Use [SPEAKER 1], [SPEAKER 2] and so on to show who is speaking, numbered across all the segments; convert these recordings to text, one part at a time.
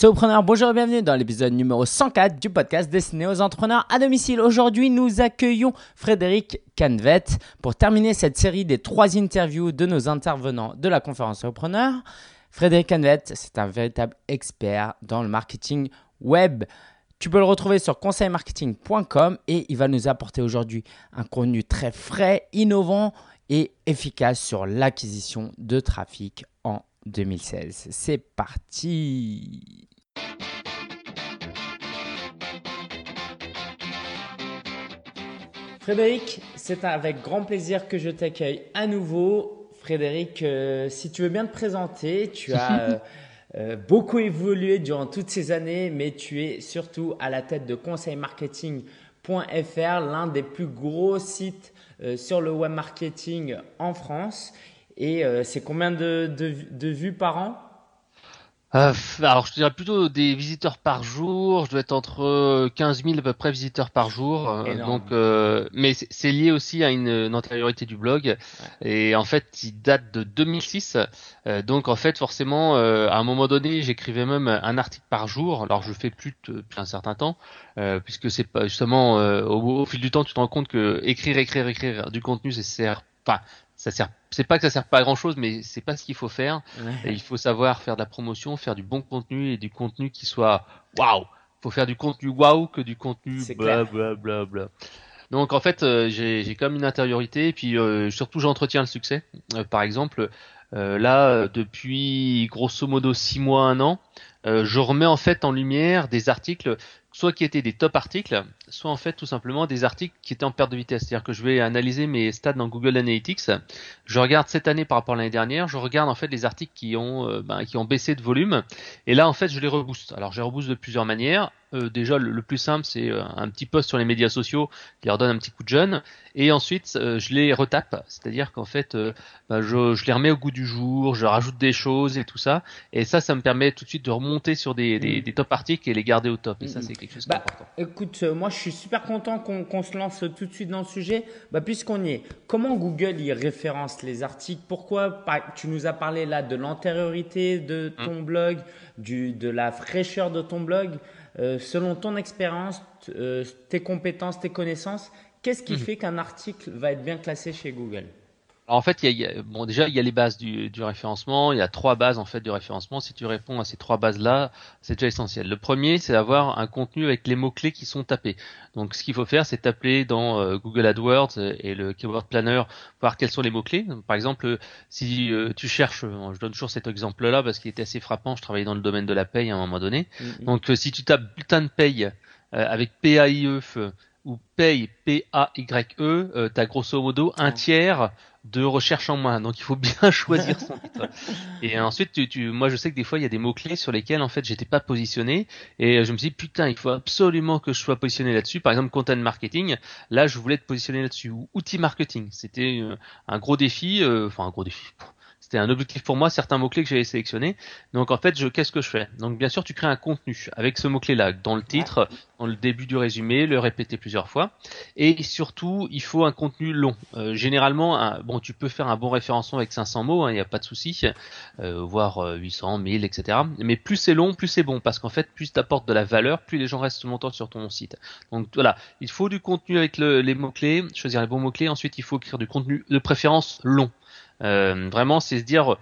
[SPEAKER 1] Solopreneur, bonjour et bienvenue dans l'épisode numéro 104 du podcast destiné aux entrepreneurs à domicile. Aujourd'hui, nous accueillons Frédéric Canvet pour terminer cette série des trois interviews de nos intervenants de la conférence Solopreneur. Frédéric Canvet, c'est un véritable expert dans le marketing web. Tu peux le retrouver sur conseilmarketing.com et il va nous apporter aujourd'hui un contenu très frais, innovant et efficace sur l'acquisition de trafic en 2016. C'est parti Frédéric, c'est avec grand plaisir que je t'accueille à nouveau. Frédéric, euh, si tu veux bien te présenter, tu as euh, euh, beaucoup évolué durant toutes ces années, mais tu es surtout à la tête de conseilmarketing.fr, l'un des plus gros sites sur le web marketing en France. Et c'est combien de vues par an?
[SPEAKER 2] Euh, alors je dirais plutôt des visiteurs par jour. Je dois être entre 15 000 à peu près visiteurs par jour. Euh, donc, euh, mais c'est lié aussi à une, antériorité du blog. Et en fait, il date de 2006. Euh, donc en fait, forcément, à un moment donné, j'écrivais même un article par jour. Alors je fais plus depuis un certain temps, puisque c'est pas justement au, au, fil du temps, tu te rends compte que écrire, écrire, écrire du contenu, c'est sert pas ça sert c'est pas que ça sert pas à grand chose mais c'est pas ce qu'il faut faire. Il faut savoir faire de la promotion faire du bon contenu et du contenu qui soit waouh. Faut faire du contenu waouh que du contenu bla bla bla bla. Donc en fait euh, j'ai j'ai comme une intériorité et puis euh, surtout j'entretiens le succès. Euh, par exemple là depuis grosso modo six mois un an je remets en fait en lumière des articles soit qui étaient des top articles, soit en fait tout simplement des articles qui étaient en perte de vitesse. C'est-à-dire que je vais analyser mes stats dans Google Analytics, je regarde cette année par rapport à l'année dernière, je regarde en fait les articles qui ont euh, ben, qui ont baissé de volume, et là en fait je les rebooste. Alors je les rebooste de plusieurs manières. Euh, déjà le, plus simple c'est euh, un petit post sur les médias sociaux qui leur donne un petit coup de jeune et ensuite je les retape c'est à dire qu'en fait ben, je, je, les remets au goût du jour je rajoute des choses et tout ça et ça ça me permet tout de suite de remonter sur des, des, mm. des top articles et les garder au top et ça mm. c'est
[SPEAKER 1] bah, écoute, euh, moi je suis super content qu'on se lance tout de suite dans le sujet. Bah, Puisqu'on y est, comment Google y référence les articles? Pourquoi Tu nous as parlé là de l'antériorité de mmh. ton blog, du, de la fraîcheur de ton blog. Euh, selon ton expérience, euh, tes compétences, tes connaissances, qu'est-ce qui mmh. fait qu'un article va être bien classé chez Google?
[SPEAKER 2] En fait, il y, a, bon, déjà, il y a les bases du, du, référencement. Il y a trois bases en fait du référencement. Si tu réponds à ces trois bases-là, c'est déjà essentiel. Le premier, c'est d'avoir un contenu avec les mots-clés qui sont tapés. Donc, ce qu'il faut faire, c'est taper dans euh, Google AdWords et le Keyword Planner, voir quels sont les mots-clés. Par exemple, si euh, tu cherches, je donne toujours cet exemple-là parce qu'il était assez frappant. Je travaillais dans le domaine de la paye à un moment donné. Mm-hmm. Donc, euh, si tu tapes bulletin de paye avec P-A-I-E ou paye P-A-Y-E, euh, tu as grosso modo un tiers de recherche en moins. Donc il faut bien choisir son titre. Et ensuite, tu, tu, moi je sais que des fois il y a des mots clés sur lesquels en fait j'étais pas positionné et je me suis dit putain il faut absolument que je sois positionné là-dessus. Par exemple content marketing, là je voulais être positionné là-dessus. Ou outil marketing, c'était euh, un gros défi, euh, enfin un gros défi c'était un objectif pour moi, certains mots-clés que j'avais sélectionnés. Donc en fait, je qu'est-ce que je fais? Donc bien sûr, tu crées un contenu avec ce mot-clé-là dans le titre, dans le début du résumé, le répéter plusieurs fois. Et surtout, il faut un contenu long. Euh, généralement, bon, tu peux faire un bon référencement avec 500 mots, il hein, n'y a pas de souci, euh, voire 800, 1000, etc. Mais plus c'est long, plus c'est bon, parce qu'en fait, plus tu apportes de la valeur, plus les gens restent longtemps sur ton site. Donc voilà, il faut du contenu avec les mots-clés, choisir les bons mots-clés. Ensuite, il faut écrire du contenu de préférence long. Euh, vraiment, c'est se dire,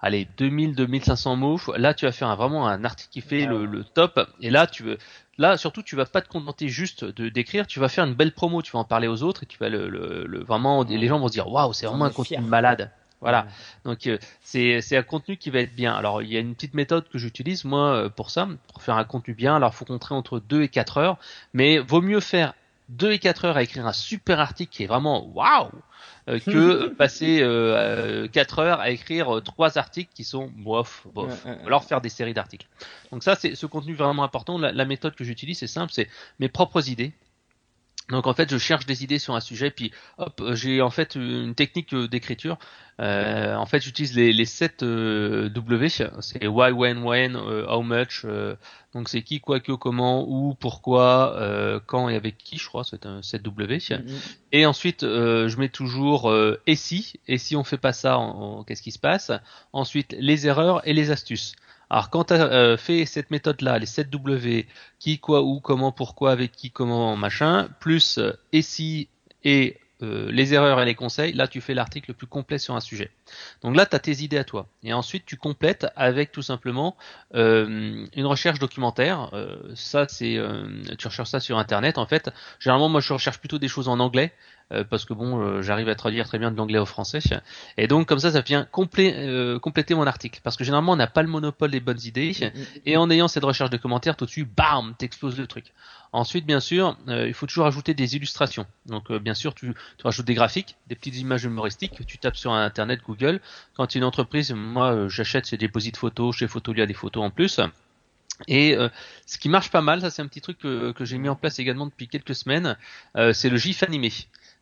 [SPEAKER 2] allez, 2000, 2500 mots. Là, tu vas faire vraiment un article qui fait le, top. Et là, tu veux, là, surtout, tu vas pas te contenter juste de d'écrire. Tu vas faire une belle promo. Tu vas en parler aux autres et tu vas le, le, vraiment, les gens vont se dire, waouh, c'est vraiment un contenu malade. Voilà. Donc euh, c'est c'est un contenu qui va être bien. Alors il y a une petite méthode que j'utilise moi euh, pour ça, pour faire un contenu bien. Alors faut compter entre 2 et 4 heures, mais vaut mieux faire 2 et 4 heures à écrire un super article qui est vraiment waouh euh, que passer euh, 4 heures à écrire euh, trois articles qui sont bof, bof. alors faire des séries d'articles. Donc ça, c'est ce contenu vraiment important. La, la méthode que j'utilise, c'est simple, c'est mes propres idées. Donc en fait, je cherche des idées sur un sujet, puis hop, j'ai en fait une technique euh, d'écriture. Euh, en fait, j'utilise les, les 7 euh, W, c'est why, when, when, how much. donc c'est qui, quoi, que, comment, où, pourquoi, quand et avec qui, je crois, c'est un 7 W. Mm-hmm. Et ensuite, je mets toujours et si, et si on fait pas ça, qu'est-ce qui se passe? Ensuite, les erreurs et les astuces. Alors quand tu as fait cette méthode-là, les 7 W, qui, quoi, où, comment, pourquoi, avec qui, comment, machin, plus et si et euh, les erreurs et les conseils, là tu fais l'article le plus complet sur un sujet. Donc là tu as tes idées à toi. Et ensuite tu complètes avec tout simplement euh, une recherche documentaire. Euh, ça c'est tu recherches ça sur internet en fait. Généralement moi je recherche plutôt des choses en anglais parce que bon, j'arrive à traduire très bien de l'anglais au français. Et donc comme ça, ça vient euh, compléter mon article. Parce que généralement, on n'a pas le monopole des bonnes idées. Mm, mm, mm. Et en ayant cette recherche de commentaires, tout de suite, bam, t'exploses le truc. Ensuite, bien sûr, il faut toujours ajouter des illustrations. Donc, bien sûr, tu, tu, rajoutes des graphiques, des petites images humoristiques. Tu tapes sur Internet, Google. Quand une entreprise, moi, j'achète ces dépôts de photos. Chez Photolia, des photos en plus. Et ce qui marche pas mal, ça c'est un petit truc que, que j'ai mis en place également depuis quelques semaines, c'est le GIF animé.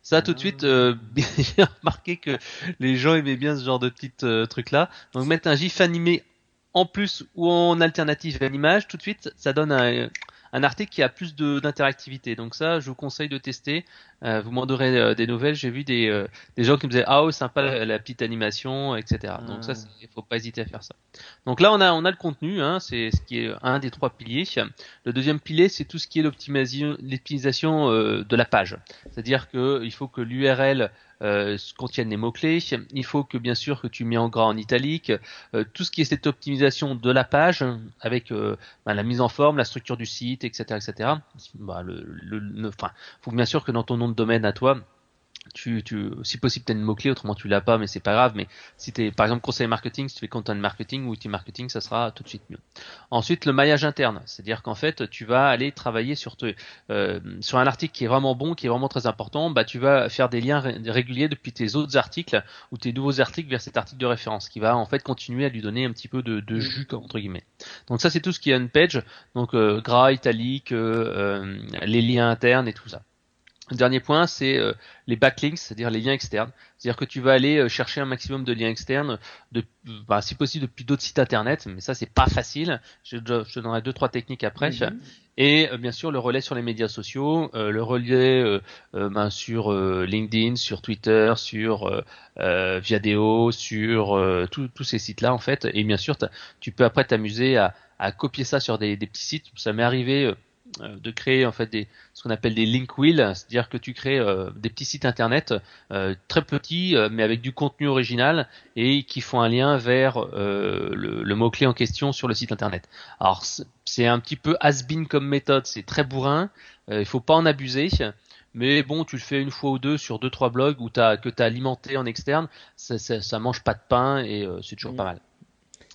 [SPEAKER 2] Ça, tout de suite, euh, j'ai remarqué que les gens aimaient bien ce genre de petits euh, trucs là. Donc mettre un gif animé en plus ou en alternative à l'image, tout de suite, ça donne un, un article qui a plus d'interactivité. Donc ça, je vous conseille de tester. Euh, vous m'en donnerez euh, des nouvelles. J'ai vu des, euh, des gens qui me disaient ah oh sympa la, petite animation, etc. Donc ça, il faut pas hésiter à faire ça. Donc là, on a on a le contenu, hein, c'est ce qui est un des trois piliers. Le deuxième pilier, c'est tout ce qui est l'optimisation de la page. C'est-à-dire que il faut que l'URL euh, contiennent les mots-clés. Il faut que bien sûr que tu mets en gras en italique. Euh, tout ce qui est cette optimisation de la page avec euh, bah, la mise en forme, la structure du site, etc. etc. Bah, le, le, enfin, faut bien sûr que dans ton nom domaine à toi, tu, si possible, tu as une mot-clé, autrement tu l'as pas, mais c'est pas grave. Mais si tu par exemple, conseiller marketing, si tu fais content marketing ou outil marketing, ça sera tout de suite mieux. Ensuite, le maillage interne, c'est-à-dire qu'en fait, tu vas aller travailler sur, euh, un article qui est vraiment bon, qui est vraiment très important, bah, tu vas faire des liens réguliers depuis tes autres articles ou tes nouveaux articles vers cet article de référence, qui va en fait continuer à lui donner un petit peu de, jus, entre guillemets. Donc ça, c'est tout ce qui est une page, donc euh, gras, italique, euh, les liens internes et tout ça. Dernier point, c'est euh, les backlinks, c'est-à-dire les liens externes. C'est-à-dire que tu vas aller euh, chercher un maximum de liens externes, de, bah, si possible depuis d'autres sites internet, mais ça c'est pas facile. Je, te donnerai deux trois techniques après. Mhm. Et euh, bien sûr le relais sur les médias sociaux, le relais ben, sur LinkedIn, sur Twitter, sur Viadeo, sur tous ces sites-là en fait. Et bien sûr, tu peux après t'amuser à, à, copier ça sur des, des petits sites. Ça m'est arrivé euh, de créer en fait des ce qu'on appelle des link wheels, c'est-à-dire que tu crées euh, des petits sites internet euh, très petits mais avec du contenu original et qui font un lien vers le, mot clé en question sur le site internet. Alors c'est un petit peu has-been comme méthode, c'est très bourrin, il faut pas en abuser. Mais bon, tu le fais une fois ou deux sur deux trois blogs où as, que tu as alimenté en externe, ça, ça, mange pas de pain et c'est toujours pas mal.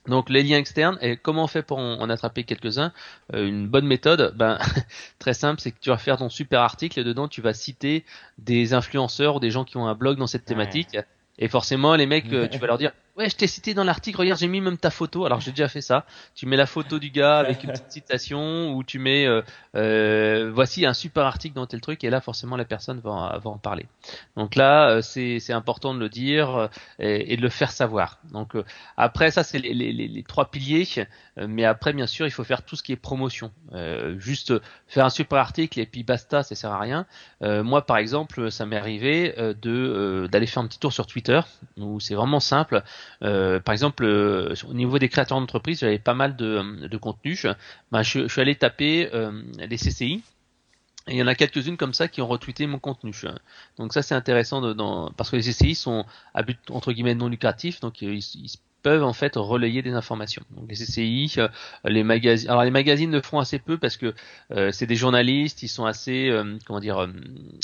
[SPEAKER 2] Donc les liens externes, et comment on fait pour en, attraper quelques-uns euh, Une bonne méthode, ben très simple, c'est que tu vas faire ton super article et dedans tu vas citer des influenceurs ou des gens qui ont un blog dans cette thématique. Et forcément, les mecs, euh, tu vas leur dire Ouais, je t'ai cité dans l'article, regarde, j'ai mis même ta photo. Alors j'ai déjà fait ça. Tu mets la photo du gars avec une petite citation ou tu mets euh, euh, voici un super article dans tel truc et là forcément la personne va, va en parler. Donc là euh, c'est important de le dire euh, et, et, de le faire savoir. Donc après ça c'est les, les, les, trois piliers, mais après bien sûr il faut faire tout ce qui est promotion. juste faire un super article et puis basta, ça sert à rien. moi par exemple ça m'est arrivé de d'aller faire un petit tour sur Twitter où c'est vraiment simple. Euh, par exemple, euh, au niveau des créateurs d'entreprise, j'avais pas mal de, de contenu. Ben, je, suis allé taper euh, les CCI. Et il y en a quelques-unes comme ça qui ont retweeté mon contenu. Donc ça c'est intéressant de, dans, parce que les CCI sont à but entre guillemets non lucratif, donc ils, ils peuvent en fait relayer des informations. Donc les CCI, euh, les magazines. Alors les magazines le font assez peu parce que euh, c'est des journalistes, ils sont assez, euh, comment dire,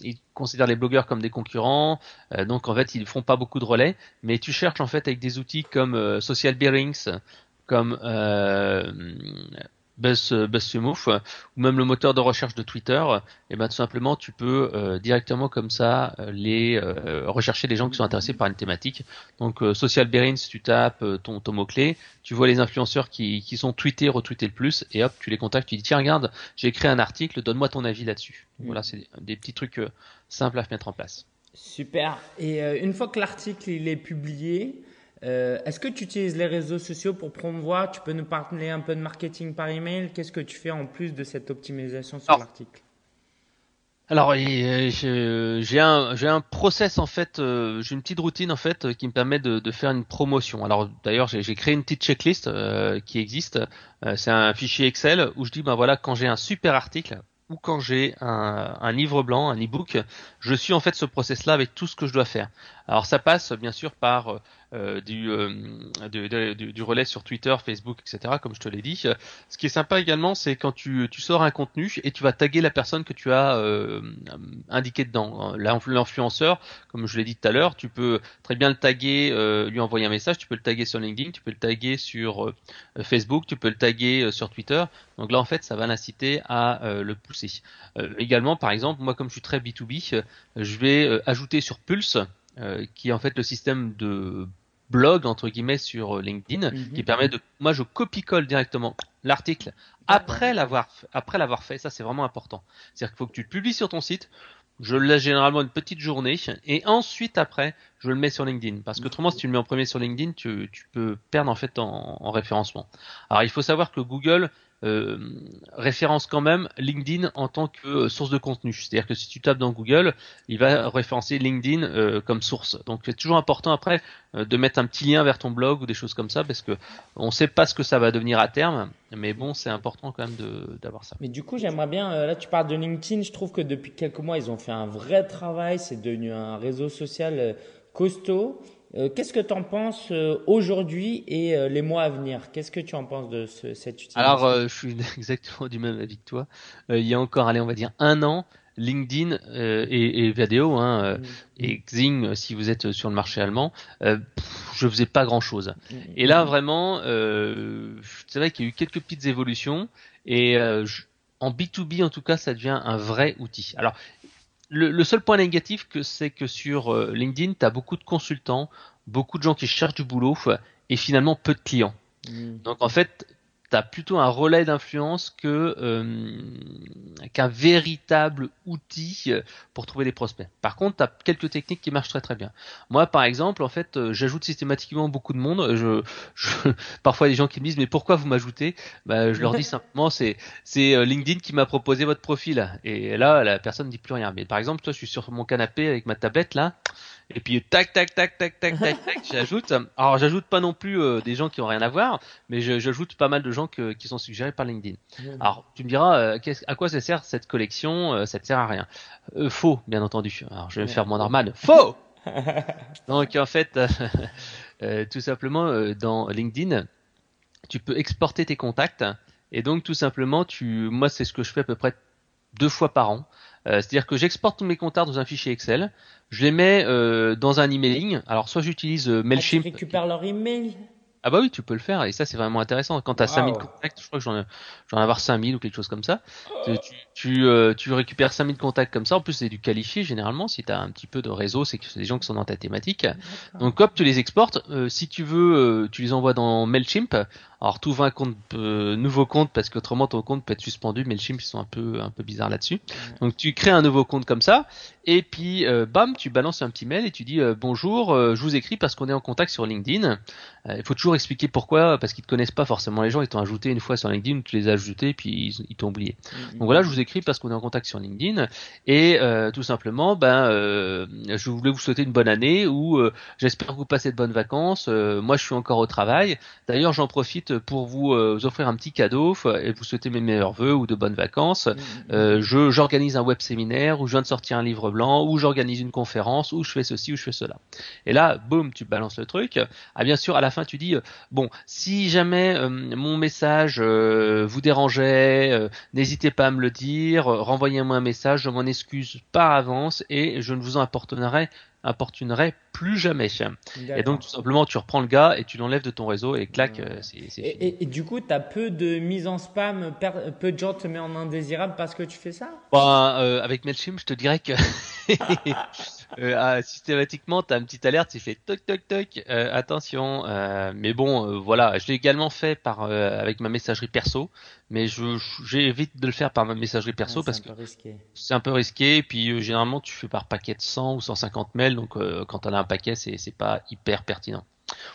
[SPEAKER 2] ils considèrent les blogueurs comme des concurrents, donc en fait ils font pas beaucoup de relais. Mais tu cherches en fait avec des outils comme Social Bearings, comme Buzz, Buzz ou même le moteur de recherche de Twitter, et ben tout simplement tu peux euh, directement comme ça euh, les euh, rechercher des gens qui sont intéressés par une thématique. Donc Social Bearings, tu tapes ton, ton mot clé, tu vois les influenceurs qui, qui sont tweetés, retweetés le plus, et hop tu les contactes, tu dis tiens regarde j'ai écrit un article, donne-moi ton avis là-dessus. Mmh. Voilà c'est des, petits trucs simples à mettre en place.
[SPEAKER 1] Super. Et une fois que l'article il est publié, euh, est-ce que tu utilises les réseaux sociaux pour promouvoir? Tu peux nous parler un peu de marketing par email Qu'est-ce que tu fais en plus de cette optimisation sur l'article?
[SPEAKER 2] alors j'ai un j'ai un process en fait, j'ai une petite routine en fait qui me permet de, de faire une promotion. Alors d'ailleurs j'ai créé une petite checklist qui existe. c'est un fichier Excel où je dis ben voilà quand j'ai un super article ou quand j'ai un, un, livre blanc, un e-book, je suis en fait ce process-là avec tout ce que je dois faire. Alors ça passe bien sûr par euh, du, euh, du, relais sur Twitter, Facebook, etc. Comme je te l'ai dit. Ce qui est sympa également, c'est quand tu, tu sors un contenu et tu vas taguer la personne que tu as euh, indiqué dedans. L'influenceur, comme je l'ai dit tout à l'heure, tu peux très bien le taguer, lui envoyer un message. Tu peux le taguer sur LinkedIn, tu peux le taguer sur Facebook, tu peux le taguer sur Twitter. Donc là, en fait, ça va l'inciter à le pousser. également, par exemple, moi, comme je suis très B2B, je vais ajouter sur Pulse, qui est en fait le système de blog entre guillemets sur euh, LinkedIn mhm. qui permet de moi je copie-colle directement l'article après l'avoir après l'avoir fait. Ça c'est vraiment important. C'est-à-dire qu'il faut que tu le publies sur ton site je le laisse généralement une petite journée et ensuite après je le mets sur LinkedIn. Parce que autrement si tu le mets en premier sur LinkedIn tu, tu peux perdre en fait en, en référencement. Alors il faut savoir que Google euh, référence quand même LinkedIn en tant que euh, source de contenu. C'est-à-dire que si tu tapes dans Google, il va référencer LinkedIn euh, comme source. Donc c'est toujours important après de mettre un petit lien vers ton blog ou des choses comme ça parce que on sait pas ce que ça va devenir à terme, mais bon c'est important quand même d'avoir ça.
[SPEAKER 1] Mais du coup j'aimerais bien, là tu parles de LinkedIn, je trouve que depuis quelques mois ils ont fait un vrai travail, c'est devenu un réseau social costaud. Euh, qu'est-ce que tu en penses euh, aujourd'hui et euh, les mois à venir? Qu'est-ce que tu en penses de ce, cette utilisation
[SPEAKER 2] Alors, je suis exactement du même avis que toi. il y a encore, allez, on va dire un an, LinkedIn et, et Vadeo hein, mm. et Xing, si vous êtes sur le marché allemand, je faisais pas grand-chose. Mm. Et là, vraiment, c'est vrai qu'il y a eu quelques petites évolutions et en B2B, en tout cas, ça devient un vrai outil. Alors, le, seul point négatif que c'est que sur euh, LinkedIn, tu as beaucoup de consultants, beaucoup de gens qui cherchent du boulot et finalement peu de clients. Mm. Donc en fait, tu plutôt un relais d'influence que euh, qu'un véritable outil euh, pour trouver des prospects. Par contre, tu as quelques techniques qui marchent très très bien. Moi, par exemple, en fait, euh, j'ajoute systématiquement beaucoup de monde. Je, je parfois, des gens qui me disent mais pourquoi vous m'ajoutez? Bah, Je leur dis simplement c'est c'est LinkedIn qui m'a proposé votre profil. Et là, la personne ne dit plus rien. Mais par exemple, toi, je suis sur mon canapé avec ma tablette là et puis tac tac tac tac tac tac tac j'ajoute. Alors j'ajoute pas non plus euh, des gens qui ont rien à voir mais j'ajoute pas mal de gens qui sont suggérés par LinkedIn. Alors tu me diras euh, à quoi ça sert cette collection euh, ça te sert à rien. Faux bien entendu. Alors je vais me faire mon Norman faux! Donc en fait tout simplement dans LinkedIn tu peux exporter tes contacts. Et donc tout simplement tu moi c'est ce que je fais à peu près deux fois par an euh, c'est-à-dire que j'exporte tous mes contacts dans un fichier Excel, je les mets euh, dans un emailing. Alors soit j'utilise euh, Mailchimp. Ah,
[SPEAKER 1] tu récupères leur email?
[SPEAKER 2] Ah bah oui, tu peux le faire et ça c'est vraiment intéressant. Quand tu as 5000 contacts, je crois que j'en ai, j'en ai avoir 5000 ou quelque chose comme ça. Tu, tu, euh, tu récupères 5000 contacts comme ça. En plus c'est du qualifié généralement. Si tu as un petit peu de réseau, c'est que c'est des gens qui sont dans ta thématique. Donc hop, tu les exportes. Euh, si tu veux, euh, tu les envoies dans Mailchimp. Alors tout va un compte nouveau compte parce qu'autrement ton compte peut être suspendu. Mailchimp ils sont un peu un peu bizarres là-dessus. Donc tu crées un nouveau compte comme ça et puis bam, tu balances un petit mail et tu dis bonjour, je vous écris parce qu'on est en contact sur LinkedIn. il faut toujours expliquer pourquoi, parce qu'ils te connaissent pas forcément les gens, ils t'ont ajouté une fois sur LinkedIn, tu les as ajoutés, puis ils, t'ont oublié. Mm-hmm. Donc voilà, je vous écris parce qu'on est en contact sur LinkedIn, et euh, tout simplement, ben, euh, je voulais vous souhaiter une bonne année, ou euh, j'espère que vous passez de bonnes vacances, moi je suis encore au travail, d'ailleurs j'en profite pour vous, offrir un petit cadeau, et vous souhaiter mes meilleurs voeux ou de bonnes vacances, mm-hmm. je j'organise un web séminaire, ou je viens de sortir un livre blanc, ou j'organise une conférence, ou je fais ceci, ou je fais cela. Et là, boum, tu balances le truc, ah bien sûr à la fin tu dis bon, si jamais euh, mon message euh, vous dérangeait, euh, n'hésitez pas à me le dire, renvoyez-moi un message, je m'en excuse par avance et je ne vous en apporterai importunerai plus jamais. Et donc tout simplement tu reprends le gars et tu l'enlèves de ton réseau et clac, c'est fini.
[SPEAKER 1] Et, du coup, tu as peu de mise en spam, peu de gens te mettent en indésirable parce que tu fais ça?
[SPEAKER 2] Bah, Avec Mailchimp, je te dirais que euh, ah, systématiquement, tu as une petite alerte, tu fais toc toc toc, euh, attention. Euh, mais bon, euh, voilà, je l'ai également fait par euh, avec ma messagerie perso, mais j'évite de le faire par ma messagerie perso parce que c'est un peu risqué. Et puis généralement, tu fais par paquet de 100 ou 150 mails, donc quand on a un paquet, c'est pas hyper pertinent.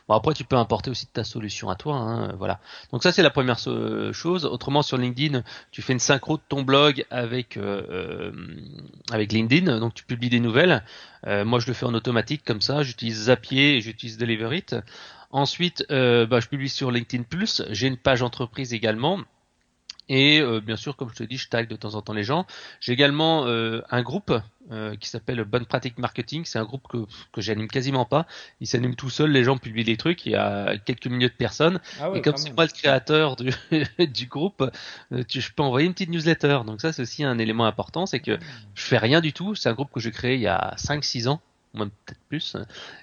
[SPEAKER 2] Bon après tu peux importer aussi ta solution à toi, hein, voilà. Donc ça c'est la première chose. Autrement sur LinkedIn, tu fais une synchro de ton blog avec euh, euh, avec LinkedIn, donc tu publies des nouvelles. Euh, moi je le fais en automatique comme ça. J'utilise Zapier j'utilise Deliverit. Ensuite, bah, je publie sur LinkedIn Plus. J'ai une page entreprise également. Et euh, bien sûr, comme je te dis, je tag de temps en temps les gens. J'ai également euh, un groupe euh, qui s'appelle Bonne Pratique Marketing. C'est un groupe que, que j'anime quasiment pas. Il s'anime tout seul, les gens publient des trucs, il y a quelques milliers de personnes. Ah et comme c'est moi le créateur du, du groupe, tu, je peux envoyer une petite newsletter. Donc ça, c'est aussi un élément important, c'est que je fais rien du tout. C'est un groupe que j'ai créé il y a 5-6 ans peut-être plus.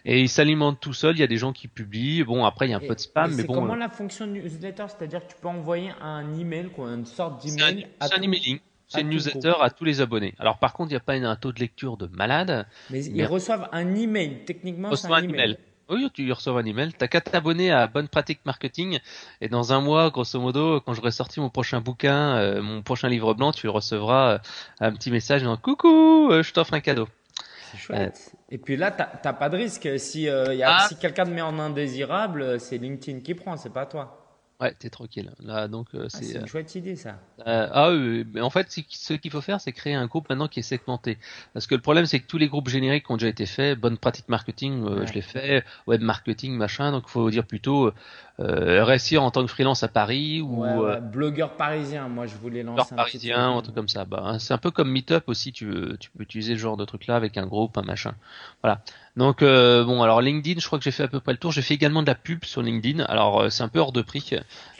[SPEAKER 2] Et il s'alimente tout seul. Il y a des gens qui publient. Bon, après, il y a un peu de spam, mais bon.
[SPEAKER 1] Comment euh, la fonction newsletter? C'est-à-dire que tu peux envoyer un email, quoi, une sorte d'email.
[SPEAKER 2] C'est un, emailing. C'est une newsletter à tous les abonnés. Alors, par contre, il n'y a pas un taux de lecture de malade.
[SPEAKER 1] Mais, ils reçoivent un email. Techniquement, c'est un, email.
[SPEAKER 2] Oui, tu reçois un email. T'as qu'à t'abonner à Bonne Pratique Marketing et dans un mois, grosso modo, quand j'aurai sorti mon prochain bouquin, euh, mon prochain livre blanc, tu recevras euh, un petit message disant coucou, je t'offre un cadeau.
[SPEAKER 1] C'est chouette. Et puis là, t'as pas de risque. Si, euh, y a, ah. si quelqu'un te met en indésirable, c'est LinkedIn qui prend, c'est pas toi.
[SPEAKER 2] Ouais, t'es tranquille. Là, donc
[SPEAKER 1] euh, ah, c'est une euh, chouette idée ça.
[SPEAKER 2] Euh, ah oui, mais en fait, ce qu'il faut faire, c'est créer un groupe maintenant qui est segmenté. Parce que le problème, c'est que tous les groupes génériques ont déjà été faits. Bonne pratique marketing, je l'ai fait. Web marketing, machin. Donc, faut dire plutôt euh, réussir en tant que freelance à Paris ou
[SPEAKER 1] ouais, blogueur parisien. Moi, je voulais lancer
[SPEAKER 2] un parisien, un truc comme ça. Bah, hein, c'est un peu comme Meetup aussi. Tu, tu peux utiliser ce genre de truc là avec un groupe, un machin. Voilà. Donc euh, bon, alors LinkedIn, je crois que j'ai fait à peu près le tour. J'ai fait également de la pub sur LinkedIn. Alors euh, c'est un peu hors de prix.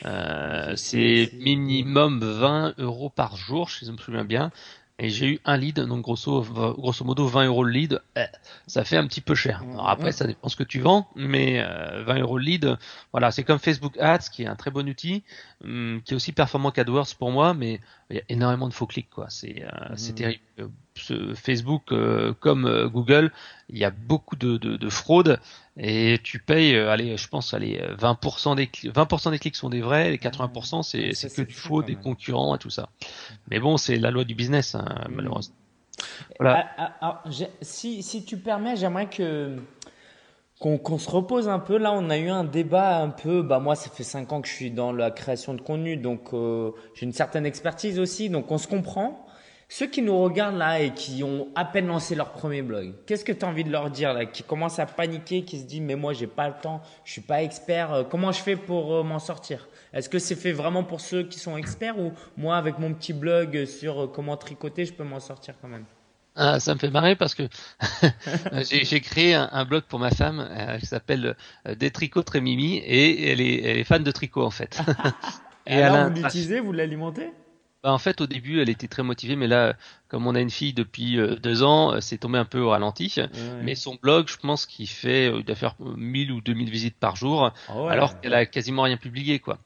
[SPEAKER 2] Euh, c'est minimum 20 euros par jour, si je me souviens bien. Et j'ai eu un lead, donc grosso, grosso modo 20 euros le lead, eh, ça fait un petit peu cher. Alors après, ça dépend ce que tu vends, mais 20 euros le lead, voilà, c'est comme Facebook Ads, qui est un très bon outil, hum, qui est aussi performant qu'AdWords pour moi, mais il y a énormément de faux clics, quoi. C'est c'est mmh. terrible. Facebook euh, comme euh, Google, il y a beaucoup de, de, de fraude et tu payes, euh, allez, je pense, allez, 20% des 20% des clics sont des vrais, les 80% c'est c'est que du faux, des concurrents et tout ça. Mais bon, c'est la loi du business, hein, mmh. malheureusement.
[SPEAKER 1] Voilà. Ah, ah, si, si tu permets, j'aimerais que qu'on se repose un peu. Là, on a eu un débat un peu. Bah moi, ça fait cinq ans que je suis dans la création de contenu, donc j'ai une certaine expertise aussi. Donc on se comprend. Ceux qui nous regardent là et qui ont à peine lancé leur premier blog, qu'est-ce que tu as envie de leur dire là, qui commencent à paniquer, qui se disent mais moi j'ai pas le temps, je suis pas expert, euh, comment je fais pour euh, m'en sortir? Est-ce que c'est fait vraiment pour ceux qui sont experts ou moi avec mon petit blog sur euh, comment tricoter, je peux m'en sortir quand même?
[SPEAKER 2] Ah, ça me fait marrer parce que j'ai créé un, blog pour ma femme qui s'appelle Des tricots très mimi et elle est, elle est fan de tricot en fait.
[SPEAKER 1] et, alors vous l'utilisez, vous l'alimentez
[SPEAKER 2] bah, en fait, au début, elle était très motivée, mais là, comme on a une fille depuis euh, deux ans, euh, c'est tombé un peu au ralenti. Mais son blog, je pense qu'il fait, euh, il doit faire 1000 ou 2000 visites par jour, ah alors qu'elle a quasiment rien publié, quoi.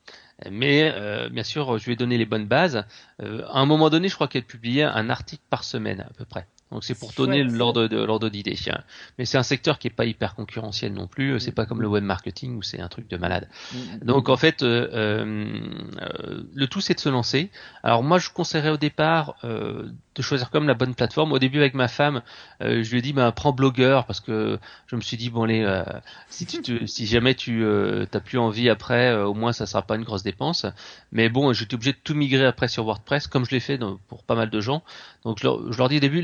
[SPEAKER 2] Mais bien sûr, je lui ai donné les bonnes bases. à un moment donné, je crois qu'elle publiait un article par semaine à peu près. Donc c'est pour donner l'ordre de l'ordre d'idée. Mais c'est un secteur qui est pas hyper concurrentiel non plus. C'est pas comme le web marketing où c'est un truc de malade. Mm, mm, Donc mm. en fait, euh, euh, le tout c'est de se lancer. Alors moi je conseillerais au départ euh, de choisir comme la bonne plateforme. Au début avec ma femme, euh, je lui ai dit bah prends blogueur parce que je me suis dit bon les euh, si tu si jamais tu euh, t'as plus envie après, au moins ça sera pas une grosse dépense. Mais bon, j'étais obligé de tout migrer après sur WordPress comme je l'ai fait pour pas mal de gens. Donc je leur, je leur dis au début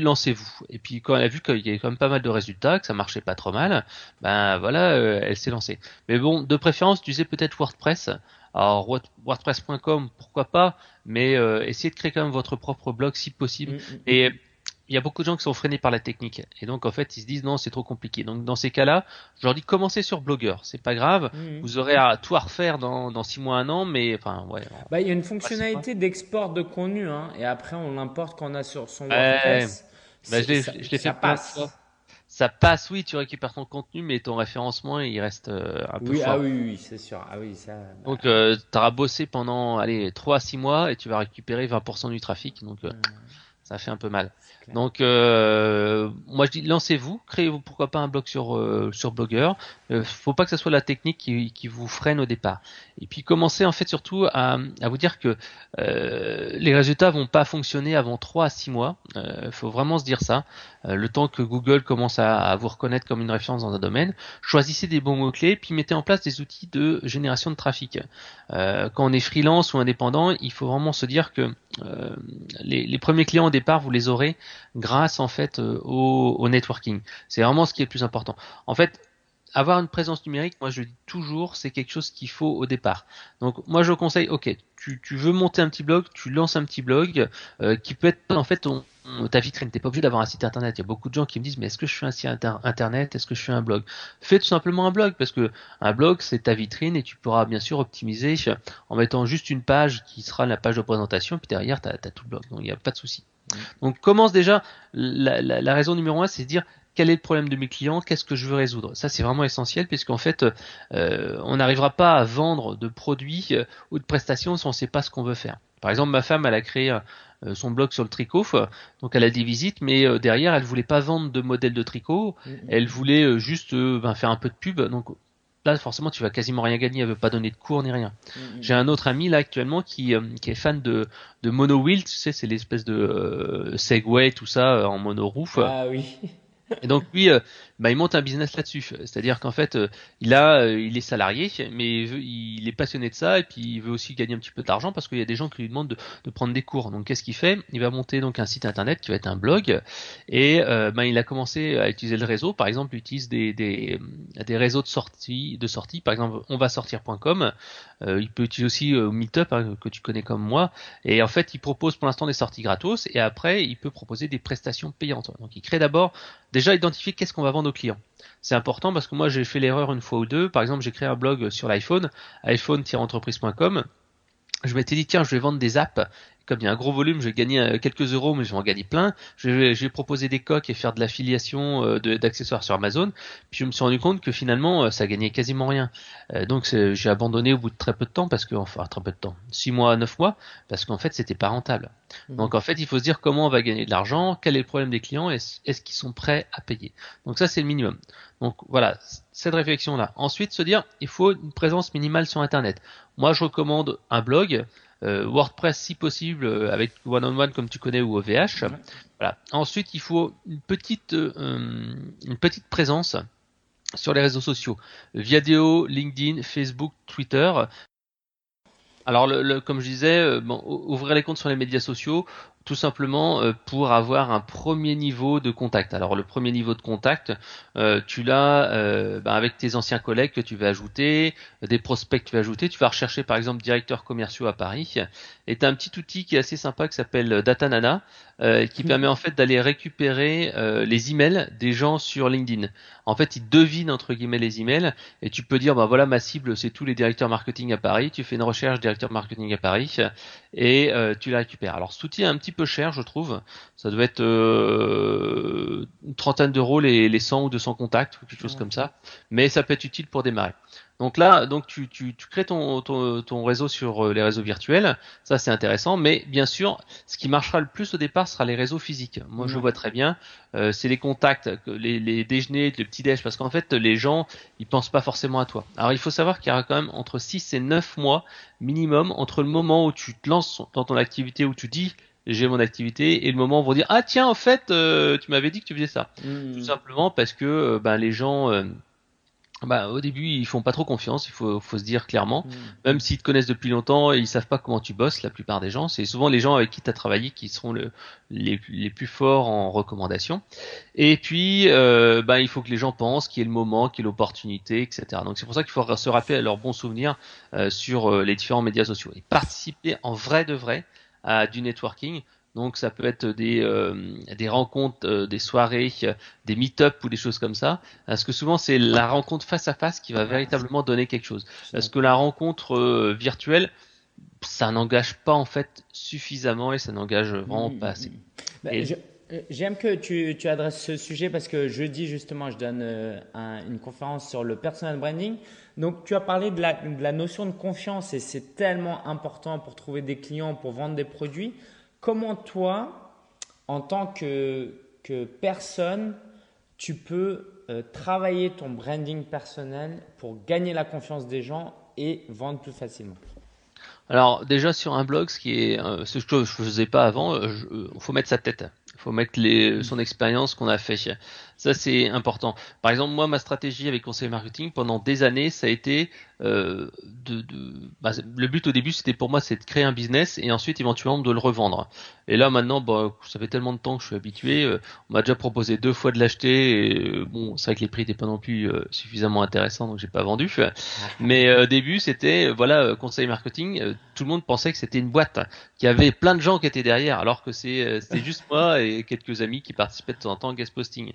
[SPEAKER 2] Et puis quand elle a vu qu'il y avait quand même pas mal de résultats, que ça marchait pas trop mal, ben voilà, elle s'est lancée. Mais bon, de préférence, tu sais peut-être WordPress. Alors WordPress.com, pourquoi pas, mais euh, essayez de créer quand même votre propre blog si possible. Mm, mm, et mm. il y a beaucoup de gens qui sont freinés par la technique et donc en fait ils se disent non c'est trop compliqué. Donc dans ces cas-là, je leur dis commencez sur Blogger, c'est pas grave, vous aurez à tout à refaire dans dans six mois un an, mais enfin ouais.
[SPEAKER 1] Bah il y a une fonctionnalité d'export de contenu hein, et après on l'importe quand on a sur son WordPress.
[SPEAKER 2] Bah, je l'ai fait passe ça passe, oui, tu récupères ton contenu, mais ton référencement, il reste euh, un peu
[SPEAKER 1] oui,
[SPEAKER 2] fort.
[SPEAKER 1] Ah oui, oui, c'est sûr. Ah oui, ça. Bah.
[SPEAKER 2] Donc, euh, tu auras bossé pendant, allez, 3 à 6 mois et tu vas récupérer 20% du trafic. Donc, euh, ça fait un peu mal. Donc, euh, moi je dis lancez-vous, créez-vous pourquoi pas un blog sur euh, sur Blogger. Euh, faut pas que ce soit la technique qui, qui, vous freine au départ. Et puis commencez en fait surtout à, à vous dire que euh, les résultats vont pas fonctionner avant 3 à 6 mois. Il euh, faut vraiment se dire ça. le temps que Google commence à, à, vous reconnaître comme une référence dans un domaine, choisissez des bons mots clés, puis mettez en place des outils de génération de trafic. quand on est freelance ou indépendant, il faut vraiment se dire que les, les premiers clients au départ vous les aurez grâce en fait euh, au, networking. C'est vraiment ce qui est le plus important. En fait, avoir une présence numérique, moi je dis toujours, c'est quelque chose qu'il faut au départ. Donc moi je conseille, ok, tu, veux monter un petit blog, tu lances un petit blog euh, qui peut être en fait ton, ta vitrine. T'es pas obligé d'avoir un site internet. Il y a beaucoup de gens qui me disent mais est-ce que je fais un site internet, est-ce que je fais un blog? Fais tout simplement un blog parce que un blog c'est ta vitrine et tu pourras bien sûr optimiser en mettant juste une page qui sera la page de présentation puis derrière tu as, tout le blog. Donc il n'y a pas de souci. Donc commence déjà, la, raison numéro un, c'est de dire quel est le problème de mes clients, qu'est-ce que je veux résoudre. Ça, c'est vraiment essentiel puisqu'en fait, euh, on n'arrivera pas à vendre de produits euh, ou de prestations si on ne sait pas ce qu'on veut faire. Par exemple, ma femme, elle a créé euh, son blog sur le tricot, donc elle a des visites, mais derrière, elle voulait pas vendre de modèles de tricot, mm, mm. elle voulait juste ben, faire un peu de pub. Donc là forcément tu vas quasiment rien gagner, elle veut pas donner de cours ni rien. Mm, mm. J'ai un autre ami là actuellement qui, euh, qui est fan de, de Mono Wheel, tu sais c'est l'espèce de euh, Segway tout ça euh, en mono roof.
[SPEAKER 1] Ah oui.
[SPEAKER 2] Et donc lui, euh, bah, il monte un business là-dessus. C'est-à-dire qu'en fait, euh, il a, euh, il est salarié, mais il, est passionné de ça et puis il veut aussi gagner un petit peu d'argent parce qu'il y a des gens qui lui demandent de, prendre des cours. Donc qu'est-ce qu'il fait? Il va monter donc un site internet qui va être un blog et bah, il a commencé à utiliser le réseau. Par exemple, il utilise des, des, des réseaux de sortie, de sortie. Par exemple, on va sortir.com. il peut utiliser aussi Meetup hein, que tu connais comme moi. Et en fait, il propose pour l'instant des sorties gratos et après, il peut proposer des prestations payantes. Donc il crée d'abord déjà identifier qu'est-ce qu'on va vendre aux clients. C'est important parce que moi j'ai fait l'erreur une fois ou deux. Par exemple, j'ai créé un blog sur l'iPhone, iphone-entreprise.com. Je m'étais dit tiens, je vais vendre des apps comme il y a un gros volume, je vais gagner euh, quelques euros, mais je vais en gagner plein. Je vais, je vais proposer des coques et faire de l'affiliation euh, d'accessoires sur Amazon. Puis je me suis rendu compte que finalement, euh, ça gagnait quasiment rien. donc j'ai abandonné au bout de très peu de temps, parce que enfin très peu de temps, six mois, neuf mois, parce qu'en fait c'était pas rentable. Mmh. Donc en fait, il faut se dire comment on va gagner de l'argent, quel est le problème des clients, est-ce qu'ils sont prêts à payer. Donc ça c'est le minimum. Donc voilà, cette réflexion là. Ensuite, se dire, il faut une présence minimale sur Internet. Moi, je recommande un blog WordPress si possible euh, avec One on One comme tu connais ou OVH. Voilà. Ensuite, il faut une petite euh, une petite présence sur les réseaux sociaux, Viadeo, LinkedIn, Facebook, Twitter. Alors, le, comme je disais, bon, ouvrir les comptes sur les médias sociaux, tout simplement euh, pour avoir un premier niveau de contact. Alors le premier niveau de contact, euh, tu l'as euh, ben, avec tes anciens collègues que tu vas ajouter, des prospects que tu vas ajouter. Tu vas rechercher par exemple directeurs commerciaux à Paris. Et tu as un petit outil qui est assez sympa qui s'appelle Datanana, qui mmh. permet en fait d'aller récupérer les emails des gens sur LinkedIn. En fait, il devine entre guillemets les emails et tu peux dire ben voilà ma cible c'est tous les directeurs marketing à Paris. Tu fais une recherche directeur marketing à Paris et tu la récupères. Alors cet outil est un petit peu cher, je trouve. Ça doit être euh, une trentaine d'euros les, les 100 ou 200 contacts ou quelque chose comme ça. Mais ça peut être utile pour démarrer. Donc là, donc tu, tu, tu crées ton, ton, ton, réseau sur euh, les réseaux virtuels, ça c'est intéressant, mais bien sûr, ce qui marchera le plus au départ sera les réseaux physiques. Moi je vois très bien, euh, c'est les contacts, les, les déjeuners, les petits déj, parce qu'en fait les gens ils pensent pas forcément à toi. Alors il faut savoir qu'il y a quand même entre 6 et 9 mois minimum entre le moment où tu te lances dans ton activité, où tu dis j'ai mon activité et le moment où on va dire ah tiens en fait euh, tu m'avais dit que tu faisais ça mmh. tout simplement parce que euh, ben les gens euh, bah, au début, ils font pas trop confiance, il faut, faut se dire clairement. Mmh. Même s'ils te connaissent depuis longtemps, ils savent pas comment tu bosses, la plupart des gens. C'est souvent les gens avec qui tu as travaillé qui seront le, les, les, plus forts en recommandation. Et puis, euh, bah, il faut que les gens pensent qu'il y ait le moment, qu'il y ait l'opportunité, etc. Donc c'est pour ça qu'il faut se rappeler à leurs bons souvenirs sur les différents médias sociaux. Et participer en vrai de vrai à du networking. Donc ça peut être des, euh, des rencontres, euh, des soirées, des meet-up ou des choses comme ça. Parce que souvent c'est la rencontre face à face qui va véritablement donner quelque chose. Parce que la rencontre euh, virtuelle, ça n'engage pas en fait suffisamment et ça n'engage vraiment pas assez.
[SPEAKER 1] Bah, j'aime que tu, tu, adresses ce sujet parce que jeudi justement je donne une conférence sur le personal branding. Donc, tu as parlé de la, notion de confiance et c'est tellement important pour trouver des clients, pour vendre des produits. Comment toi, en tant que, personne, tu peux euh, travailler ton branding personnel pour gagner la confiance des gens et vendre plus facilement?
[SPEAKER 2] Alors déjà sur un blog, ce euh, que je faisais pas avant, il faut mettre sa tête. Il faut mettre les, son expérience qu'on a fait. Ça, c'est important. Par exemple, moi, ma stratégie avec conseil marketing pendant des années, ça a été euh, de, de bah, le but au début, c'était pour moi, c'est de créer un business et ensuite éventuellement de le revendre. Et là, maintenant, bah, ça fait tellement de temps que je suis habitué. Euh, on m'a déjà proposé deux fois de l'acheter. Et euh, bon, c'est vrai que les prix n'étaient pas non plus euh, suffisamment intéressants, donc j'ai pas vendu. Mais au début, c'était voilà, conseil marketing. tout le monde pensait que c'était une boîte qui avait plein de gens qui étaient derrière, alors que c'est c'était juste moi et quelques amis qui participaient de temps en temps en guest posting.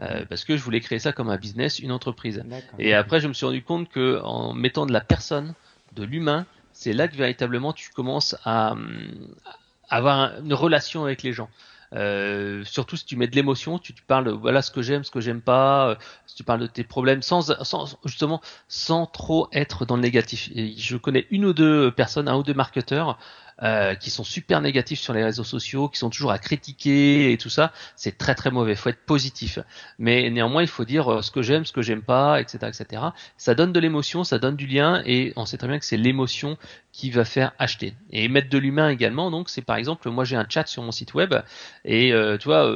[SPEAKER 2] Euh, parce que je voulais créer ça comme un business, une entreprise. Et après, je me suis rendu compte que en mettant de la personne, de l'humain, c'est là que véritablement tu commences à, avoir une relation avec les gens. Euh, surtout si tu mets de l'émotion, tu, tu, parles voilà ce que j'aime, ce que j'aime pas, euh, si tu parles de tes problèmes sans, sans justement sans trop être dans le négatif. Et je connais une ou deux personnes, un ou deux marketeurs euh, qui sont super négatifs sur les réseaux sociaux, qui sont toujours à critiquer et tout ça, c'est très très mauvais. Il faut être positif. Mais néanmoins, il faut dire euh, ce que j'aime, ce que j'aime pas, etc., etc. Ça donne de l'émotion, ça donne du lien, et on sait très bien que c'est l'émotion qui va faire acheter. Et mettre de l'humain également, donc c'est par exemple, moi j'ai un chat sur mon site web, et euh, tu vois,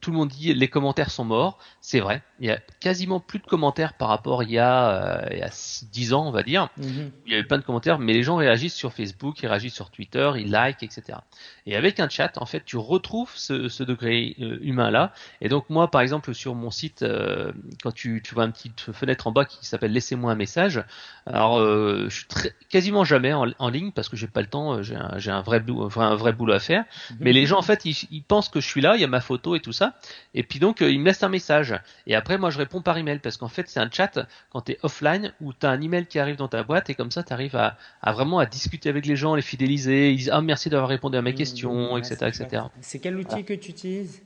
[SPEAKER 2] tout le monde dit les commentaires sont morts. C'est vrai, il y a quasiment plus de commentaires par rapport il y a, il y a 10 ans, on va dire. Mm-hmm. Il y avait plein de commentaires, mais les gens réagissent sur Facebook, ils réagissent sur Twitter il like, etc. Et avec un chat, en fait, tu retrouves ce, degré euh, humain là. Et donc moi, par exemple, sur mon site, euh, quand tu, vois une petite fenêtre en bas qui s'appelle Laissez-moi un message. Alors, euh, je suis quasiment jamais en, ligne parce que j'ai pas le temps. J'ai un, vrai boulot, un vrai boulot à faire. Mhm. Mais les gens, en fait, ils, pensent que je suis là. Il y a ma photo et tout ça. Et puis donc, ils me laissent un message. Et après, moi, je réponds par email parce qu'en fait, c'est un chat quand tu es offline où tu as un email qui arrive dans ta boîte et comme ça, tu arrives à, à, vraiment à discuter avec les gens, les fidéliser ils disent ah merci d'avoir répondu à mes mmh, questions, etc., etc.
[SPEAKER 1] C'est quel outil que tu utilises?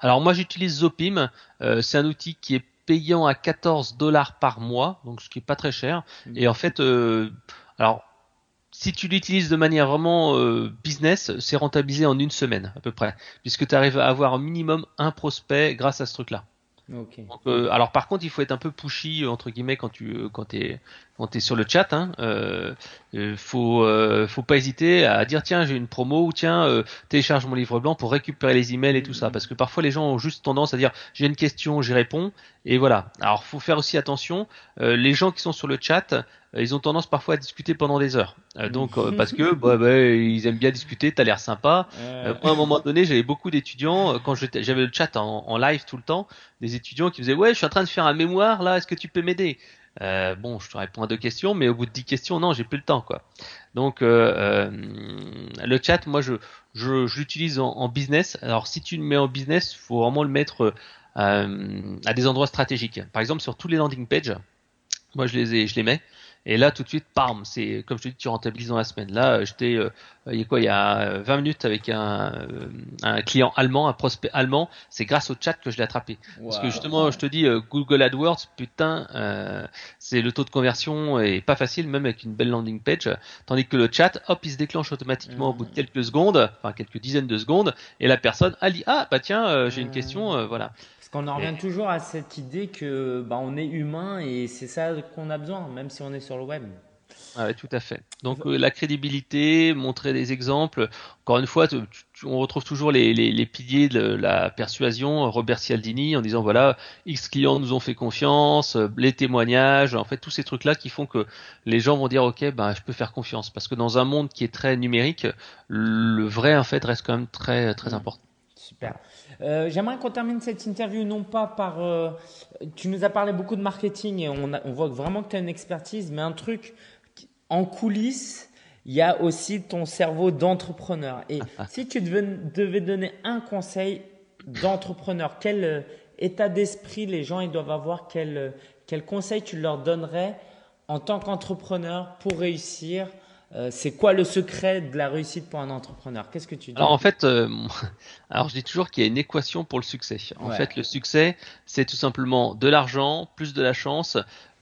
[SPEAKER 2] Alors moi j'utilise Zopim. Euh, c'est un outil qui est payant à 14 dollars par mois, donc ce qui est pas très cher. Mmh. Et en fait, euh, alors si tu l'utilises de manière vraiment euh, business, c'est rentabilisé en une semaine à peu près, puisque tu arrives à avoir au minimum un prospect grâce à ce truc-là. Euh, alors par contre, il faut être un peu pushy entre guillemets quand tu euh, quand es quand es sur le chat. Hein, euh, faut faut pas hésiter à dire tiens j'ai une promo ou tiens télécharge mon livre blanc pour récupérer les emails et tout ça parce que parfois les gens ont juste tendance à dire j'ai une question j'y réponds et voilà. Alors faut faire aussi attention. les gens qui sont sur le chat euh, ils ont tendance parfois à discuter pendant des heures. Euh, donc euh, parce que bah, bah, ils aiment bien discuter, t'as l'air sympa. moi à un moment donné, j'avais beaucoup d'étudiants quand j'avais le chat en, live tout le temps, des étudiants qui me disaient ouais, je suis en train de faire un mémoire là, est-ce que tu peux m'aider? Bon, je te réponds à deux questions, mais au bout de dix questions, non, j'ai plus le temps quoi. Donc le chat, moi je je, l'utilise en, en, business. Alors si tu le mets en business, faut vraiment le mettre à des endroits stratégiques. Par exemple sur tous les landing pages, moi je les ai, je les mets. Et là, tout de suite, pam, c'est comme je te dis, tu rentabilises dans la semaine. Là, j'étais, euh, il y a quoi, il y a 20 minutes avec un, euh, un client allemand, un prospect allemand. C'est grâce au chat que je l'ai attrapé. Parce que justement, je te dis, euh, Google AdWords, putain, euh, c'est le taux de conversion est pas facile, même avec une belle landing page. Tandis que le chat, hop, il se déclenche automatiquement au bout de quelques secondes, enfin quelques dizaines de secondes, et la personne, dit, ah, bah tiens, j'ai une question, voilà.
[SPEAKER 1] Qu'on en revient toujours à cette idée que bah, on est humain et c'est ça qu'on a besoin, même si on est sur le web.
[SPEAKER 2] Ah tout à fait. Donc euh, la crédibilité, montrer des exemples. Encore une fois, on retrouve toujours les, les, piliers de la persuasion. Robert Cialdini en disant voilà, X clients nous ont fait confiance, les témoignages, en fait tous ces trucs là qui font que les gens vont dire ok, ben je peux faire confiance parce que dans un monde qui est très numérique, le vrai en fait reste quand même très très mmh. important.
[SPEAKER 1] Super. Euh, j'aimerais qu'on termine cette interview non pas par. Euh, tu nous as parlé beaucoup de marketing et on, on voit vraiment que tu as une expertise, mais un truc en coulisses, il y a aussi ton cerveau d'entrepreneur. Et si tu devais, devais, donner un conseil d'entrepreneur, quel euh, état d'esprit les gens ils doivent avoir, quel, quel conseil tu leur donnerais en tant qu'entrepreneur pour réussir euh, c'est quoi le secret de la réussite pour un entrepreneur? Qu'est-ce que tu dis?
[SPEAKER 2] Alors en fait, euh, alors je dis toujours qu'il y a une équation pour le succès. En fait, le succès, c'est tout simplement de l'argent plus de la chance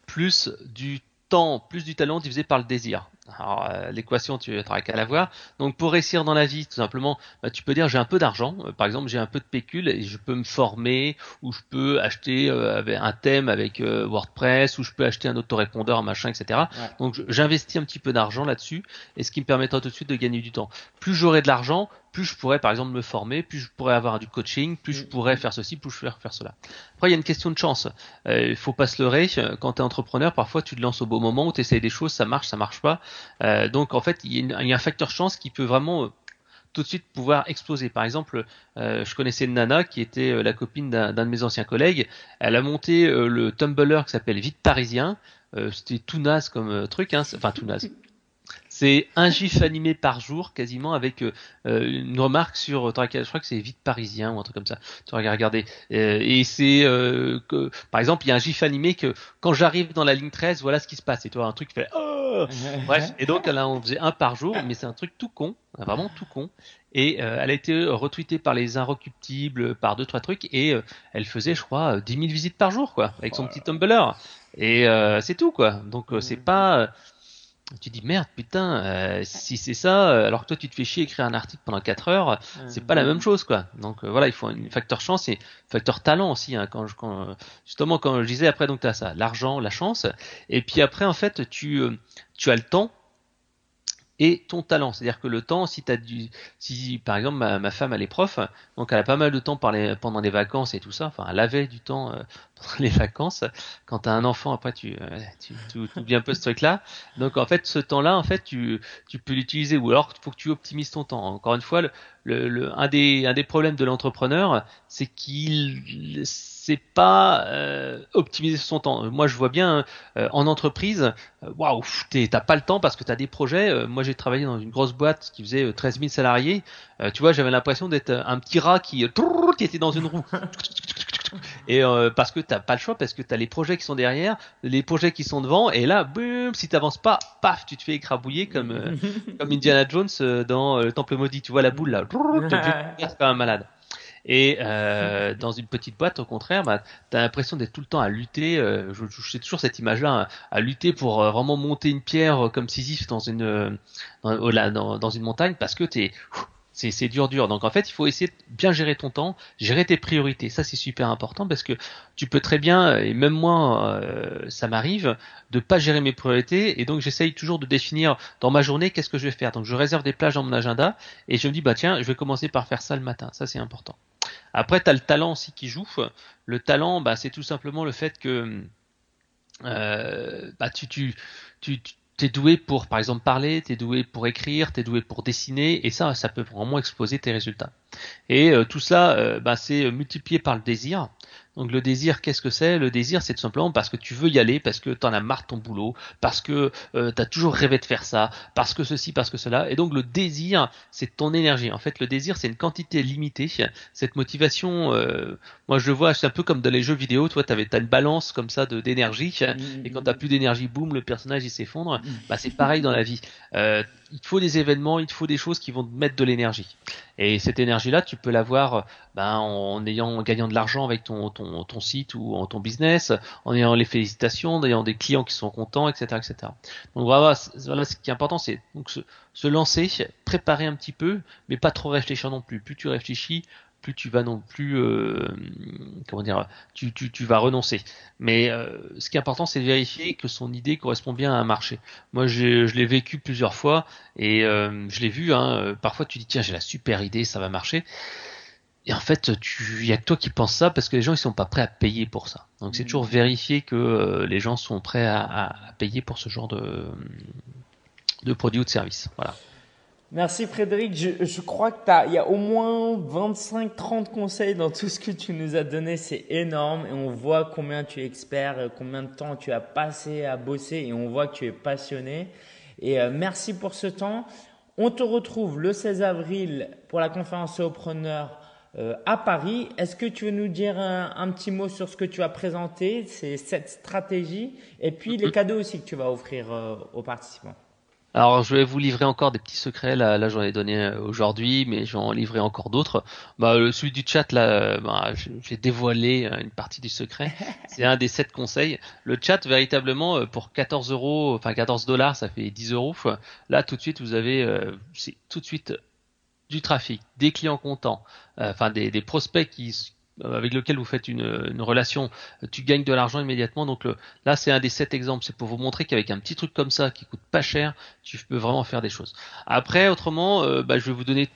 [SPEAKER 2] plus du temps plus du talent divisé par le désir. Alors euh, l'équation, tu n'auras qu'à la voir. Donc pour réussir dans la vie, tout simplement, bah, tu peux dire j'ai un peu d'argent. Euh, par exemple, j'ai un peu de pécule et je peux me former ou je peux acheter euh, un thème avec WordPress ou je peux acheter un autorépondeur, machin, etc. Donc j'investis un petit peu d'argent là-dessus et ce qui me permettra tout de suite de gagner du temps. Plus j'aurai de l'argent, plus je pourrais par exemple me former, plus je pourrais avoir du coaching, plus je mm. pourrais faire ceci, plus je pourrais faire cela. Après, il y a une question de chance. Euh, il faut pas se leurrer. Quand tu es entrepreneur, parfois tu te lances au bon moment, tu essayes des choses, ça marche, ça marche pas. Euh, donc en fait, il y, a un facteur chance qui peut vraiment euh, tout de suite pouvoir exploser. Par exemple, euh, je connaissais nana qui était la copine d'un de mes anciens collègues. Elle a monté le Tumblr qui s'appelle Vite Parisien. C'était tout naze comme truc, hein. enfin tout naze. C'est un gif animé par jour, quasiment, avec euh, euh, une remarque sur. Je crois que c'est Vite Parisien ou un truc comme ça. Tu regardes, regarder. Euh, et c'est par exemple, il y a un gif animé que quand j'arrive dans la ligne 13, voilà ce qui se passe. Et toi, un truc qui fait. Oh Bref. Et donc là, on faisait un par jour, mais c'est un truc tout con, vraiment tout con. Et elle a été retweetée par les Inrecuptibles, par deux trois trucs, et elle faisait, je crois, 10 000 visites par jour, quoi, avec son petit Tumblr. Et c'est tout, quoi. Donc c'est pas tu dis merde putain euh, si c'est ça euh, alors que toi tu te fais chier écrire un article pendant 4 heures c'est pas la même chose quoi. Donc euh, voilà il faut un facteur chance et facteur talent aussi hein, quand, je, quand justement quand je disais après donc tu as ça l'argent la chance et puis après en fait tu tu as le temps et ton talent. C'est-à-dire que le temps, si as du, si par exemple ma, femme elle est prof, donc elle a pas mal de temps pendant les vacances et tout ça. Enfin, elle avait du temps euh, pendant les vacances. Quand tu as un enfant, après tu, euh, tu, tu, oublies un peu ce truc-là. Donc en fait, ce temps-là, en fait, tu, tu peux l'utiliser ou alors faut que tu optimises ton temps. Encore une fois, le, le, un des un des problèmes de l'entrepreneur, c'est qu'il c'est pas euh, optimiser son temps. Moi, je vois bien euh, en entreprise, euh, waouh, t'as pas le temps parce que t'as des projets. moi, j'ai travaillé dans une grosse boîte qui faisait 13 000 salariés. tu vois, j'avais l'impression d'être un petit rat qui, qui était dans une roue. Et parce que t'as pas le choix, parce que t'as les projets qui sont derrière, les projets qui sont devant, et là, boum, si t'avances pas, paf, tu te fais écrabouiller comme comme Indiana Jones dans le Temple maudit. Tu vois la boule là, quand même malade. Et euh, dans une petite boîte, au contraire, bah, tu as l'impression d'être tout le temps à lutter. Euh, je, je, toujours cette image-là, hein, à, lutter pour euh, vraiment monter une pierre euh, comme Sisyphe dans une euh, dans, dans, dans, une montagne parce que t'es c'est dur dur. Donc en fait, il faut essayer de bien gérer ton temps, gérer tes priorités. Ça c'est super important parce que tu peux très bien, et même moi, euh, ça m'arrive, de pas gérer mes priorités. Et donc j'essaye toujours de définir dans ma journée qu'est-ce que je vais faire. Donc je réserve des plages dans mon agenda et je me dis bah tiens, je vais commencer par faire ça le matin. Ça c'est important. Après, tu as le talent aussi qui joue. Le talent, bah, c'est tout simplement le fait que euh, bah, tu, tu, tu, tu es doué pour, par exemple, parler, tu es doué pour écrire, tu es doué pour dessiner, et ça, ça peut vraiment exploser tes résultats. Et euh, tout cela, euh, bah, c'est multiplié par le désir. Donc le désir, qu'est-ce que c'est? Le désir, c'est tout simplement parce que tu veux y aller, parce que tu en as marre de ton boulot, parce que euh, tu as toujours rêvé de faire ça, parce que ceci, parce que cela. Et donc le désir, c'est ton énergie. En fait, le désir, c'est une quantité limitée. Cette motivation, euh, moi je le vois, c'est un peu comme dans les jeux vidéo. Toi, tu as une balance comme ça de d'énergie, et quand tu plus d'énergie, boum, le personnage il s'effondre. Bah c'est pareil dans la vie. Euh, il te faut des événements, il te faut des choses qui vont te mettre de l'énergie. Et cette énergie-là, tu peux l'avoir ben, en ayant, gagnant de l'argent avec ton, ton, ton site ou en ton business, en ayant les félicitations, en ayant des clients qui sont contents, etc., etc. Donc voilà, voilà ce qui est important, c'est donc se, se lancer, préparer un petit peu, mais pas trop réfléchir non plus. Plus tu réfléchis, plus tu vas non plus euh, comment dire tu, tu, tu, vas renoncer. Mais euh, ce qui est important c'est de vérifier que son idée correspond bien à un marché. Moi je l'ai vécu plusieurs fois et euh, je l'ai vu hein, parfois tu dis tiens j'ai la super idée ça va marcher. Et en fait il y a que toi qui penses ça parce que les gens ils sont pas prêts à payer pour ça. Donc c'est mmh. toujours vérifier que les gens sont prêts à, à, payer pour ce genre de de produits ou de services. Voilà
[SPEAKER 1] Merci Frédéric. Je, je crois qu'il y a au moins 25-30 conseils dans tout ce que tu nous as donné. C'est énorme et on voit combien tu es expert, combien de temps tu as passé à bosser et on voit que tu es passionné. Et euh, merci pour ce temps. On te retrouve le 16 avril pour la conférence Opreneur euh, à Paris. Est-ce que tu veux nous dire un, un, petit mot sur ce que tu as présenté, c'est cette stratégie et puis les cadeaux aussi que tu vas offrir euh, aux participants?
[SPEAKER 2] Alors, je vais vous livrer encore des petits secrets. Là, là j'en ai donné euh, aujourd'hui, mais j'en livrer encore d'autres. Bah, celui du chat, là, euh, bah, j'ai dévoilé euh, une partie du secret. C'est un des sept conseils. Le chat, véritablement, pour 14 euros, enfin 14 dollars, ça fait 10 euros. Là, tout de suite, vous avez, c'est tout de suite du trafic, des clients contents, enfin des, des prospects qui, euh, avec lequel vous faites une, relation, tu gagnes de l'argent immédiatement. Donc là, c'est un des sept exemples. C'est pour vous montrer qu'avec un petit truc comme ça, qui coûte pas cher, tu peux vraiment faire des choses. Après, autrement, euh, bah, je vais vous donner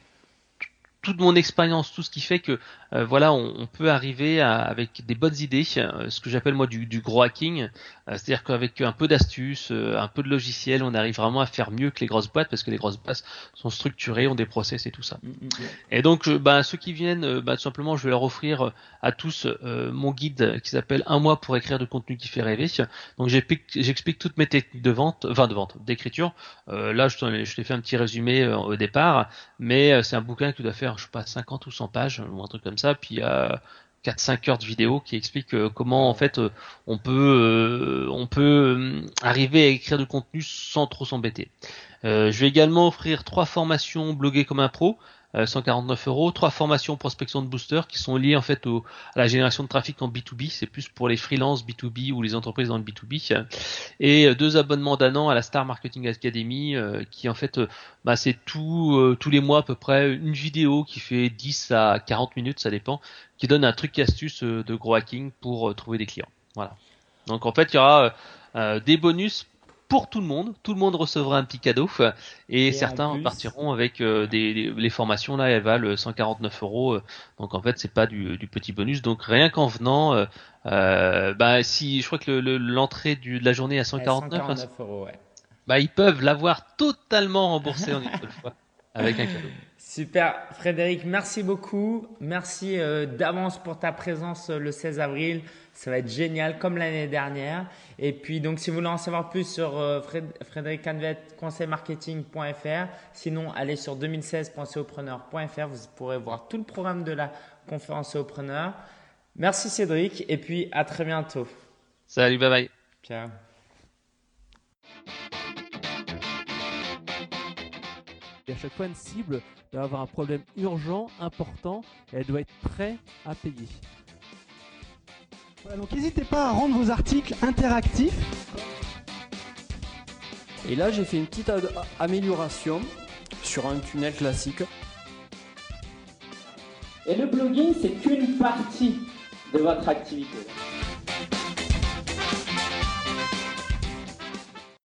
[SPEAKER 2] toute mon expérience, tout ce qui fait que euh, voilà, on, peut arriver avec des bonnes idées, euh, ce que j'appelle moi du, gros hacking, euh, c'est-à-dire qu'avec un peu d'astuces, un peu de logiciel, on arrive vraiment à faire mieux que les grosses boîtes parce que les grosses boîtes sont structurées, ont des process et tout ça. Mm, mm. Et donc, bah, ceux qui viennent, bah, tout simplement, je vais leur offrir à tous mon guide qui s'appelle Un mois pour écrire de contenu qui fait rêver. Donc, j'explique toutes mes techniques de vente, enfin de vente, d'écriture. là, je, t'ai fait un petit résumé au départ, mais c'est un bouquin qui doit faire je sais pas, 50 ou 100 pages, ou un truc comme ça, puis il y a 4-5 heures de vidéo qui explique euh, comment en fait euh, on peut euh, on peut arriver à écrire du contenu sans trop s'embêter. je vais également offrir trois formations bloguer comme un pro. 149 euh, euros, trois formations prospection de booster qui sont liées en fait au, à la génération de trafic en B2B, c'est plus pour les freelances B2B ou les entreprises dans le B2B, et euh, deux abonnements d'un an à la Star Marketing Academy euh, qui en fait bah, c'est tout tous les mois à peu près une vidéo qui fait 10 à 40 minutes, ça dépend, qui donne un truc astuce de gros hacking pour trouver des clients. Voilà. Donc en fait il y aura des bonus pour tout le monde. Tout le monde recevra un petit cadeau et, certains partiront avec euh, des, les formations là, elles valent 149 euros. Euh, donc en fait, c'est pas du, petit bonus. Donc rien qu'en venant, euh, bah si je crois que l'entrée de la journée à 149, 149 euros, ouais. bah ils peuvent l'avoir totalement remboursé en une seule fois avec un cadeau.
[SPEAKER 1] Super, Frédéric, merci beaucoup. Merci d'avance pour ta présence le 16 avril. Ça va être génial comme l'année dernière. Et puis, donc, si vous voulez en savoir plus sur euh, Frédéric Canvet, conseilmarketing.fr. Sinon, allez sur 2016.copreneur.fr. Vous pourrez voir tout le programme de la conférence Copreneur. Merci Cédric. Et puis, à très bientôt.
[SPEAKER 2] Salut, bye bye.
[SPEAKER 1] Ciao.
[SPEAKER 3] Et à chaque fois, une cible doit avoir un problème urgent, important, et elle doit être prête à payer
[SPEAKER 4] donc n'hésitez pas à rendre vos articles interactifs.
[SPEAKER 5] Et là, j'ai fait une petite amélioration sur un tunnel classique.
[SPEAKER 1] Et le blogging, c'est qu'une partie de votre activité.